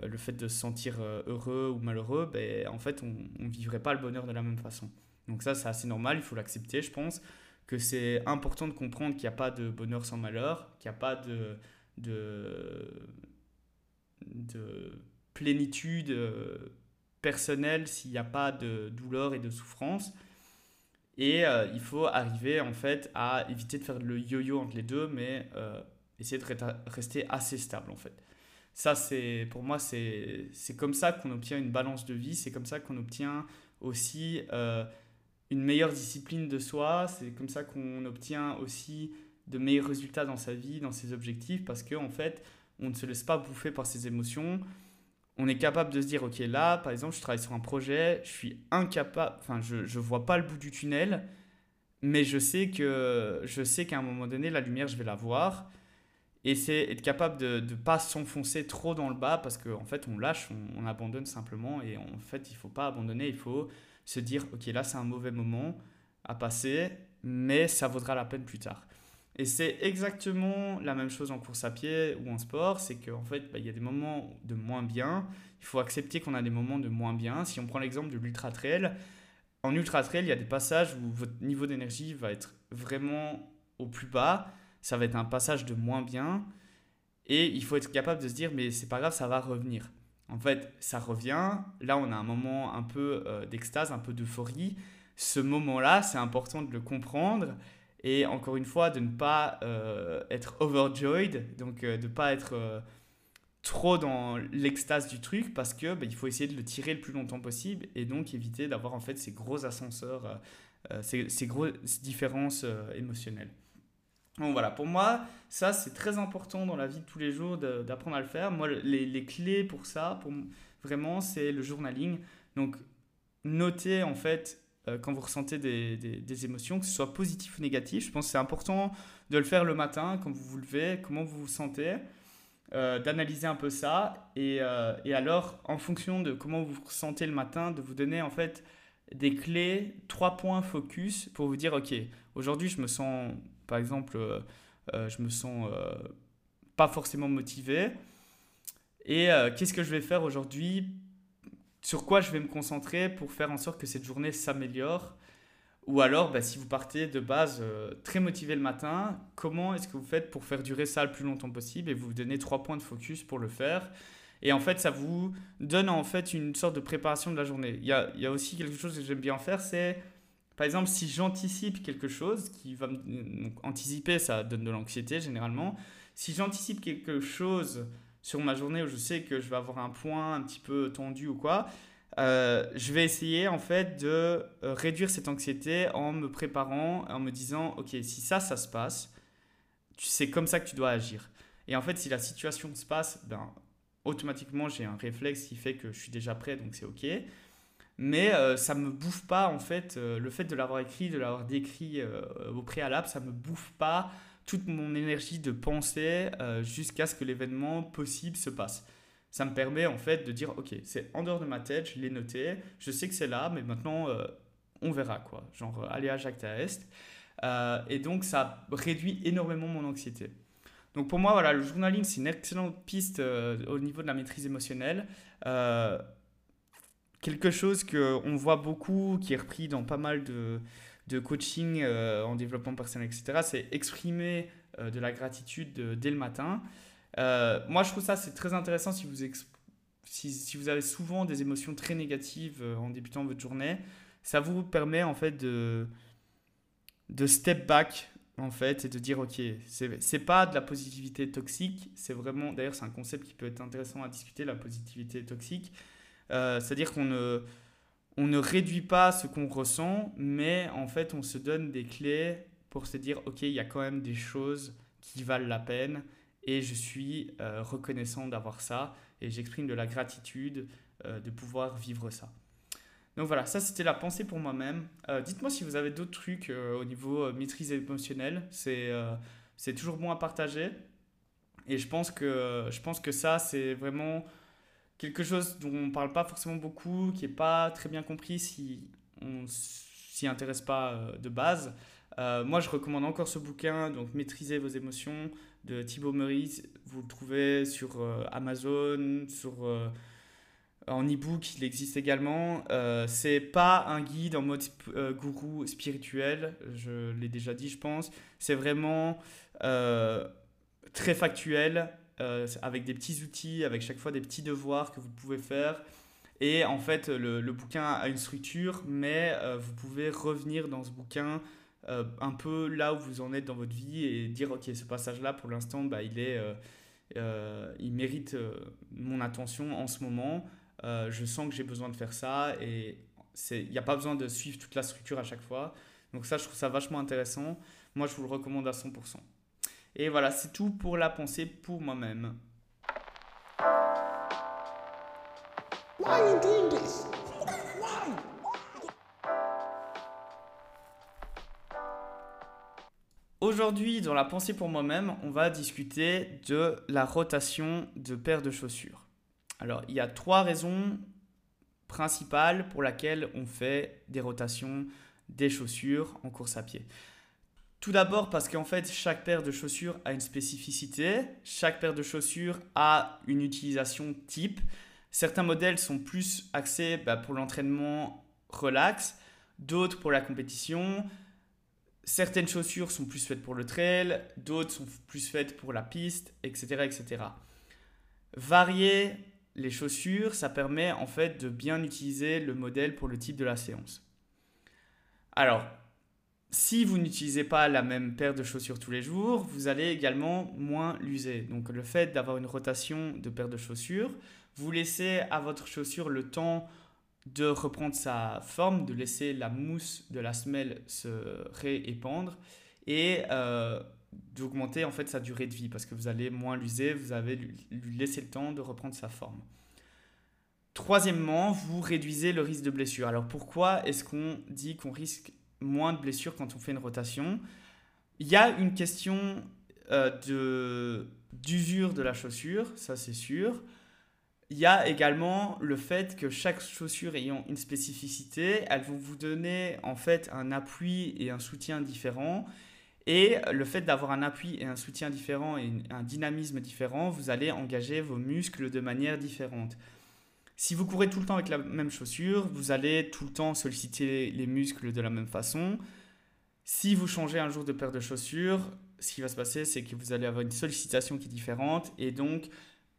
Speaker 1: le fait de se sentir heureux ou malheureux, ben, en fait, on ne vivrait pas le bonheur de la même façon. Donc ça, c'est assez normal, il faut l'accepter, je pense, que c'est important de comprendre qu'il n'y a pas de bonheur sans malheur, qu'il n'y a pas de, de, de plénitude personnelle s'il n'y a pas de douleur et de souffrance. Et euh, il faut arriver en fait à éviter de faire le yo-yo entre les deux, mais euh, essayer de rester assez stable en fait. Ça, c'est pour moi, c'est comme ça qu'on obtient une balance de vie, c'est comme ça qu'on obtient aussi euh, une meilleure discipline de soi, c'est comme ça qu'on obtient aussi de meilleurs résultats dans sa vie, dans ses objectifs, parce qu'en en fait, on ne se laisse pas bouffer par ses émotions, on est capable de se dire, ok, là, par exemple, je travaille sur un projet, je suis incapable, enfin, je ne vois pas le bout du tunnel, mais je sais que je sais qu'à un moment donné, la lumière, je vais la voir. Et c'est être capable de ne pas s'enfoncer trop dans le bas parce qu'en en fait, on lâche, on, abandonne simplement. Et en fait, il faut pas abandonner, il faut se dire, ok, là, c'est un mauvais moment à passer, mais ça vaudra la peine plus tard. Et c'est exactement la même chose en course à pied ou en sport, c'est qu'en fait, bah, il y a des moments de moins bien. Il faut accepter qu'on a des moments de moins bien. Si on prend l'exemple de l'ultra trail, en ultra trail, il y a des passages où votre niveau d'énergie va être vraiment au plus bas. Ça va être un passage de moins bien. Et il faut être capable de se dire, mais c'est pas grave, ça va revenir. En fait, ça revient. Là, on a un moment un peu euh, d'extase, un peu d'euphorie. Ce moment-là, c'est important de le comprendre et encore une fois, de ne pas euh, être overjoyed, donc euh, de ne pas être euh, trop dans l'extase du truc, parce que bah, il faut essayer de le tirer le plus longtemps possible et donc éviter d'avoir en fait ces gros ascenseurs, ces, grosses différences émotionnelles. Donc voilà, pour moi, ça c'est très important dans la vie de tous les jours d'apprendre à le faire. Moi, les, les clés pour ça, pour vraiment, c'est le journaling. Donc, noter en fait quand vous ressentez des, émotions, que ce soit positif ou négatif. Je pense que c'est important de le faire le matin, quand vous vous levez, comment vous vous sentez, euh, d'analyser un peu ça. Et, euh, et, alors, en fonction de comment vous vous ressentez le matin, de vous donner en fait des clés, trois points focus pour vous dire, OK, aujourd'hui je me sens, par exemple, je me sens pas forcément motivé. Et qu'est-ce que je vais faire aujourd'hui sur quoi je vais me concentrer pour faire en sorte que cette journée s'améliore? Ou alors, bah, si vous partez de base euh, très motivé le matin, comment est-ce que vous faites pour faire durer ça le plus longtemps possible et vous vous donnez trois points de focus pour le faire? Et en fait, ça vous donne en fait une sorte de préparation de la journée. Il y a, il y a aussi quelque chose que j'aime bien faire, c'est par exemple si j'anticipe quelque chose qui va me... anticiper, ça donne de l'anxiété généralement. Si j'anticipe quelque chose sur ma journée où je sais que je vais avoir un point un petit peu tendu ou quoi, euh, je vais essayer en fait de euh, réduire cette anxiété en me préparant, en me disant, ok, si ça, ça se passe, c'est comme ça que tu dois agir. Et en fait, si la situation se passe, ben, automatiquement, j'ai un réflexe qui fait que je suis déjà prêt, donc c'est ok. Mais euh, ça me bouffe pas, en fait, le fait de l'avoir écrit, de l'avoir décrit au préalable, ça me bouffe pas toute mon énergie de pensée euh, jusqu'à ce que l'événement possible se passe. Ça me permet en fait de dire, ok, c'est en dehors de ma tête, je l'ai noté, je sais que c'est là, mais maintenant euh, on verra quoi. Genre, allez à Jacques Est. Euh, et donc ça réduit énormément mon anxiété. Donc pour moi, voilà, le journaling, c'est une excellente piste au niveau de la maîtrise émotionnelle. quelque chose qu'on voit beaucoup, qui est repris dans pas mal de, de coaching euh, en développement personnel, etc., c'est exprimer euh, de la gratitude dès le matin. Euh, moi, je trouve ça c'est très intéressant si vous, si, si, vous avez souvent des émotions très négatives en débutant votre journée. Ça vous permet en fait de, de step back en fait et de dire ok c'est pas de la positivité toxique c'est vraiment d'ailleurs c'est un concept qui peut être intéressant à discuter la positivité toxique c'est à dire qu'on ne on ne réduit pas ce qu'on ressent, mais en fait, on se donne des clés pour se dire, OK, il y a quand même des choses qui valent la peine et je suis euh, reconnaissant d'avoir ça et j'exprime de la gratitude euh, de pouvoir vivre ça. Donc voilà, ça c'était la pensée pour moi-même. Euh, dites-moi si vous avez d'autres trucs au niveau maîtrise émotionnelle. C'est toujours bon à partager. Et je pense que, je pense que ça, c'est vraiment quelque chose dont on ne parle pas forcément beaucoup, qui n'est pas très bien compris si on s'y intéresse pas euh, de base. Euh, moi, je recommande encore ce bouquin, donc Maîtriser vos émotions, de Thibaut Meurice. Vous le trouvez sur euh, Amazon, sur, en e-book, il existe également. C'est pas un guide en mode gourou spirituel, je l'ai déjà dit, je pense. C'est vraiment très factuel. Euh, avec des petits outils, avec chaque fois des petits devoirs que vous pouvez faire. Et en fait, le, bouquin a une structure, mais euh, vous pouvez revenir dans ce bouquin euh, un peu là où vous en êtes dans votre vie et dire, ok, ce passage-là, pour l'instant, bah, il, est, il mérite mon attention en ce moment. je sens que j'ai besoin de faire ça et il n'y a pas besoin de suivre toute la structure à chaque fois. Donc ça, je trouve ça vachement intéressant. Moi, je vous le recommande à 100%. Et voilà, c'est tout pour la pensée pour moi-même. Aujourd'hui, dans la pensée pour moi-même, on va discuter de la rotation de paires de chaussures. Alors, il y a trois raisons principales pour lesquelles on fait des rotations des chaussures en course à pied. Tout d'abord parce qu'en fait, chaque paire de chaussures a une spécificité, chaque paire de chaussures a une utilisation type. Certains modèles sont plus axés bah, pour l'entraînement relax, d'autres pour la compétition. Certaines chaussures sont plus faites pour le trail, d'autres sont plus faites pour la piste, etc., etc. Varier les chaussures, ça permet en fait de bien utiliser le modèle pour le type de la séance. Alors, si vous n'utilisez pas la même paire de chaussures tous les jours, vous allez également moins l'user. Donc le fait d'avoir une rotation de paires de chaussures, vous laissez à votre chaussure le temps de reprendre sa forme, de laisser la mousse de la semelle se réépandre et euh, d'augmenter en fait sa durée de vie parce que vous allez moins l'user, vous avez lui laisser le temps de reprendre sa forme. Troisièmement, vous réduisez le risque de blessure. Alors pourquoi est-ce qu'on dit qu'on risque moins de blessures quand on fait une rotation Il y a une question euh, de d'usure de la chaussure, ça c'est sûr. Il y a également le fait que chaque chaussure ayant une spécificité, elles vont vous donner en fait un appui et un soutien différent. Et le fait d'avoir un appui et un soutien différent et un dynamisme différent, vous allez engager vos muscles de manière différente. Si vous courez tout le temps avec la même chaussure, vous allez tout le temps solliciter les muscles de la même façon. Si vous changez un jour de paire de chaussures, ce qui va se passer, c'est que vous allez avoir une sollicitation qui est différente et donc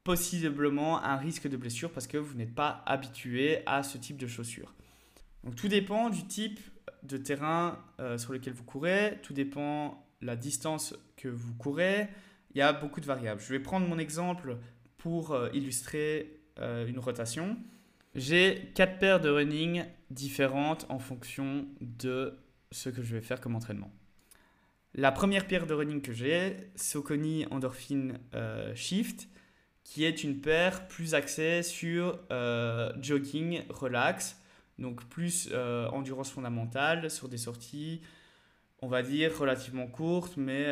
Speaker 1: possiblement un risque de blessure parce que vous n'êtes pas habitué à ce type de chaussures. Donc tout dépend du type de terrain euh, sur lequel vous courez, tout dépend la distance que vous courez. Il y a beaucoup de variables. Je vais prendre mon exemple pour euh, illustrer euh, une rotation. J'ai quatre paires de running différentes en fonction de ce que je vais faire comme entraînement. La première paire de running que j'ai, Soconi Endorphin euh, Shift, qui est une paire plus axée sur euh, jogging relax, donc plus endurance fondamentale sur des sorties, on va dire relativement courtes, mais,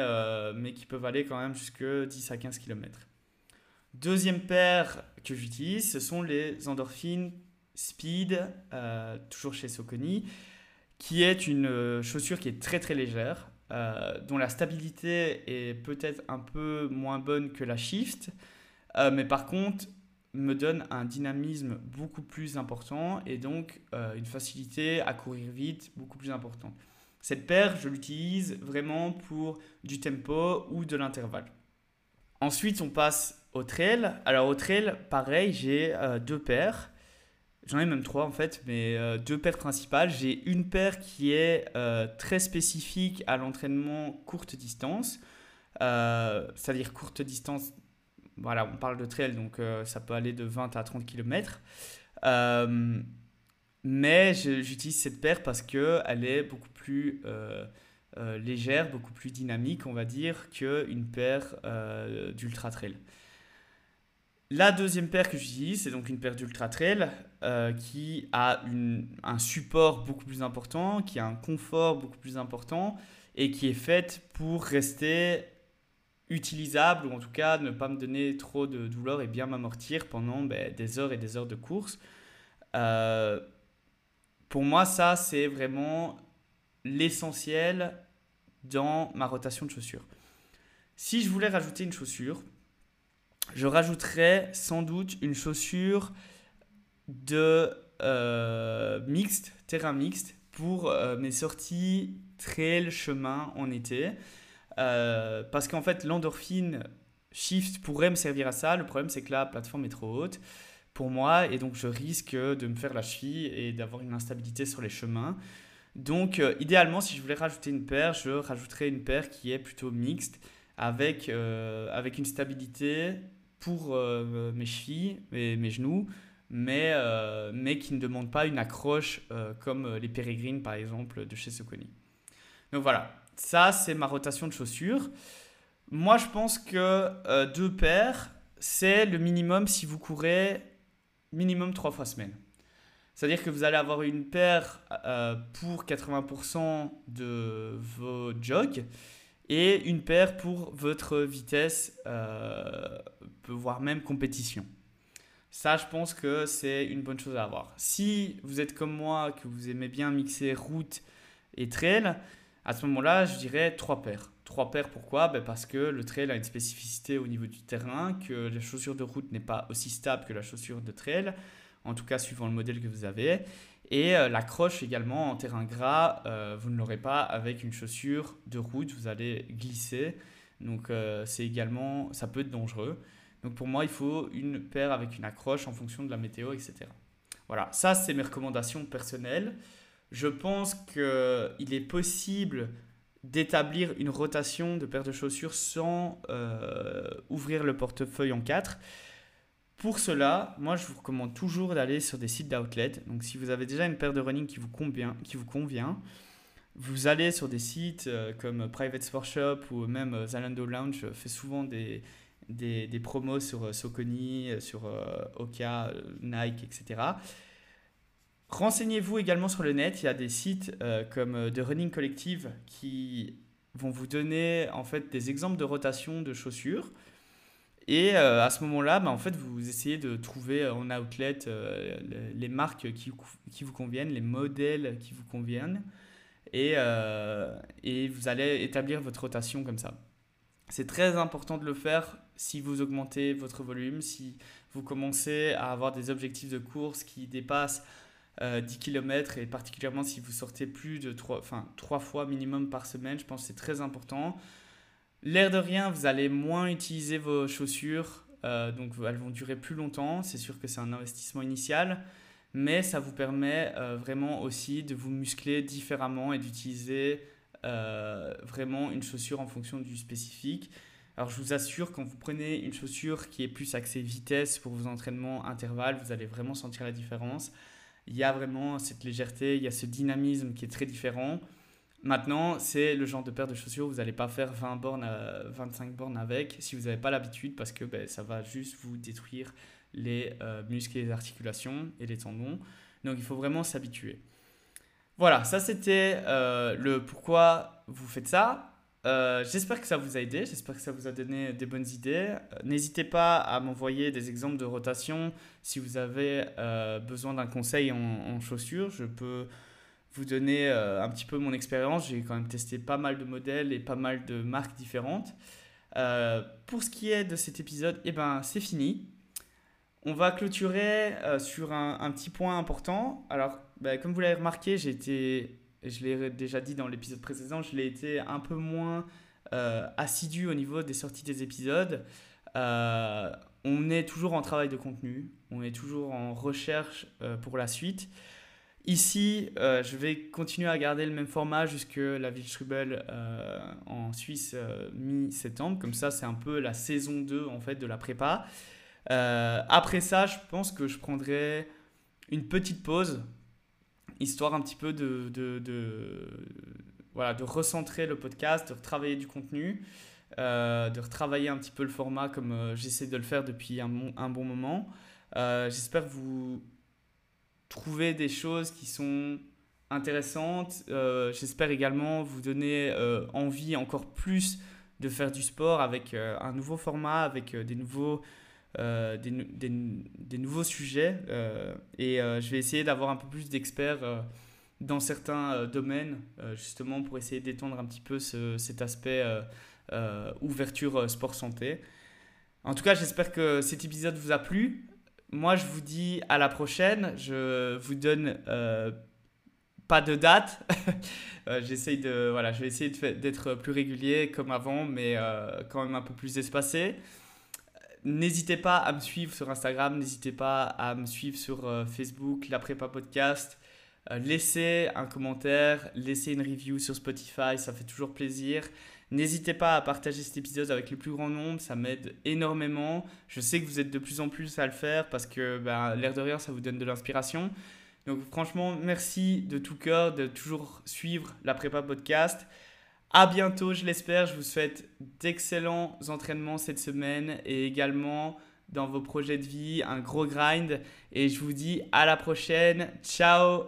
Speaker 1: mais qui peuvent aller quand même jusque 10 à 15 km. Deuxième paire que j'utilise, ce sont les endorphines Speed, euh, toujours chez Soconi, qui est une euh, chaussure qui est très très légère, euh, dont la stabilité est peut-être un peu moins bonne que la Shift, mais par contre me donne un dynamisme beaucoup plus important et donc une facilité à courir vite beaucoup plus importante. Cette paire, je l'utilise vraiment pour du tempo ou de l'intervalle. Ensuite, on passe au trail, alors pareil, j'ai euh, deux paires. J'en ai même trois en fait, mais euh, deux paires principales. J'ai une paire qui est euh, très spécifique à l'entraînement courte distance, c'est-à-dire courte distance. Voilà, on parle de trail, donc ça peut aller de 20 à 30 km. mais j'utilise cette paire parce qu'elle est beaucoup plus légère, beaucoup plus dynamique, on va dire, qu'une paire d'ultra trail. La deuxième paire que j'utilise, c'est donc une paire d'Ultra Trail euh, qui a un support beaucoup plus important, qui a un confort beaucoup plus important et qui est faite pour rester utilisable ou en tout cas ne pas me donner trop de douleur et bien m'amortir pendant ben, des heures et des heures de course. Euh, pour moi, ça, c'est vraiment l'essentiel dans ma rotation de chaussures. Si je voulais rajouter une chaussure, je rajouterais sans doute une chaussure de euh, mixte, terrain mixte, pour euh, mes sorties trail chemin en été. Euh, parce qu'en fait, l'endorphine Shift pourrait me servir à ça. Le problème, c'est que la plateforme est trop haute pour moi et donc je risque de me faire la cheville et d'avoir une instabilité sur les chemins. Donc, idéalement, si je voulais rajouter une paire, je rajouterais une paire qui est plutôt mixte avec, avec une stabilité pour euh, mes chevilles et mes genoux, mais, euh, mais qui ne demandent pas une accroche euh, comme les pérégrines par exemple de chez Soconi. Donc voilà, ça c'est ma rotation de chaussures. Moi je pense que deux paires, c'est le minimum si vous courez minimum trois fois semaine. C'est-à-dire que vous allez avoir une paire pour 80% de vos jogs et une paire pour votre vitesse, voire même compétition. Ça, je pense que c'est une bonne chose à avoir. Si vous êtes comme moi, que vous aimez bien mixer route et trail, à ce moment-là, je dirais trois paires. Trois paires, pourquoi? Ben Parce que le trail a une spécificité au niveau du terrain, que la chaussure de route n'est pas aussi stable que la chaussure de trail, en tout cas suivant le modèle que vous avez. Et euh, l'accroche également en terrain gras, euh, vous ne l'aurez pas avec une chaussure de route, vous allez glisser. Donc euh, c'est également, ça peut être dangereux. Donc pour moi, il faut une paire avec une accroche en fonction de la météo, etc. Voilà, ça c'est mes recommandations personnelles. Je pense qu'il est possible d'établir une rotation de paires de chaussures sans ouvrir le portefeuille en quatre. Pour cela, moi je vous recommande toujours d'aller sur des sites d'outlet. Donc si vous avez déjà une paire de running qui vous convient, qui vous, convient vous allez sur des sites euh, comme Private Sport Shop ou même euh, Zalando Lounge fait souvent des, des, promos sur Soconi, sur Oka, Nike, etc. Renseignez-vous également sur le net. Il y a des sites comme The Running Collective qui vont vous donner en fait des exemples de rotation de chaussures. Et à ce moment-là, bah, en fait, vous essayez de trouver en outlet les, marques qui, vous conviennent, les modèles qui vous conviennent et, euh, et vous allez établir votre rotation comme ça. C'est très important de le faire si vous augmentez votre volume, si vous commencez à avoir des objectifs de course qui dépassent 10 euh, km et particulièrement si vous sortez plus de 3, enfin, 3 fois minimum par semaine, je pense que c'est très important. L'air de rien, vous allez moins utiliser vos chaussures, euh, donc elles vont durer plus longtemps. C'est sûr que c'est un investissement initial mais ça vous permet euh, vraiment aussi de vous muscler différemment et d'utiliser vraiment une chaussure en fonction du spécifique. Alors je vous assure, quand vous prenez une chaussure qui est plus axée vitesse pour vos entraînements intervalles, vous allez vraiment sentir la différence. Il y a vraiment cette légèreté, il y a ce dynamisme qui est très différent. Maintenant, c'est le genre de paire de chaussures, vous n'allez pas faire 20 bornes, 25 bornes avec si vous n'avez pas l'habitude parce que ben, ça va juste vous détruire les euh, muscles et les articulations et les tendons. Donc il faut vraiment s'habituer. Voilà, ça c'était euh, le pourquoi vous faites ça. Euh, j'espère que ça vous a aidé, j'espère que ça vous a donné des bonnes idées. N'hésitez pas à m'envoyer des exemples de rotation si vous avez besoin d'un conseil en, chaussures. Je peux vous donner un petit peu mon expérience. J'ai quand même testé pas mal de modèles et pas mal de marques différentes. pour ce qui est de cet épisode, eh ben, c'est fini. On va clôturer euh, sur un, petit point important. Alors, bah, comme vous l'avez remarqué, j'ai été, je l'ai déjà dit dans l'épisode précédent, je l'ai été un peu moins euh, assidu au niveau des sorties des épisodes. Euh, on est toujours en travail de contenu, on est toujours en recherche pour la suite. Ici, je vais continuer à garder le même format jusque la ville Strubel en Suisse mi-septembre. Comme ça, c'est un peu la saison 2 en fait, de la prépa. Euh, après ça, je pense que je prendrai une petite pause, histoire un petit peu de, de, voilà, de recentrer le podcast, de retravailler du contenu, euh, de retravailler un petit peu le format comme euh, j'essaie de le faire depuis un, un bon moment. J'espère que vous trouvez des choses qui sont intéressantes. J'espère également vous donner envie encore plus de faire du sport avec un nouveau format, avec des nouveaux euh, des, nouveaux sujets euh, et euh, je vais essayer d'avoir un peu plus d'experts dans certains domaines justement pour essayer d'étendre un petit peu ce, cet aspect ouverture sport santé. En tout cas, j'espère que cet épisode vous a plu. Moi, je vous dis à la prochaine. Je vous donne pas de date. j'essaye de, voilà, je vais essayer d'être plus régulier comme avant, mais quand même un peu plus espacé. N'hésitez pas à me suivre sur Instagram, n'hésitez pas à me suivre sur euh, Facebook, La Prépa Podcast. Euh, laissez un commentaire, laissez une review sur Spotify, ça fait toujours plaisir. N'hésitez pas à partager cet épisode avec le plus grand nombre, ça m'aide énormément. Je sais que vous êtes de plus en plus à le faire parce que ben, l'air de rien, ça vous donne de l'inspiration. Donc franchement, merci de tout cœur de toujours suivre la prépa podcast. À bientôt, je l'espère. Je vous souhaite d'excellents entraînements cette semaine et également dans vos projets de vie, un gros grind. Et je vous dis à la prochaine. Ciao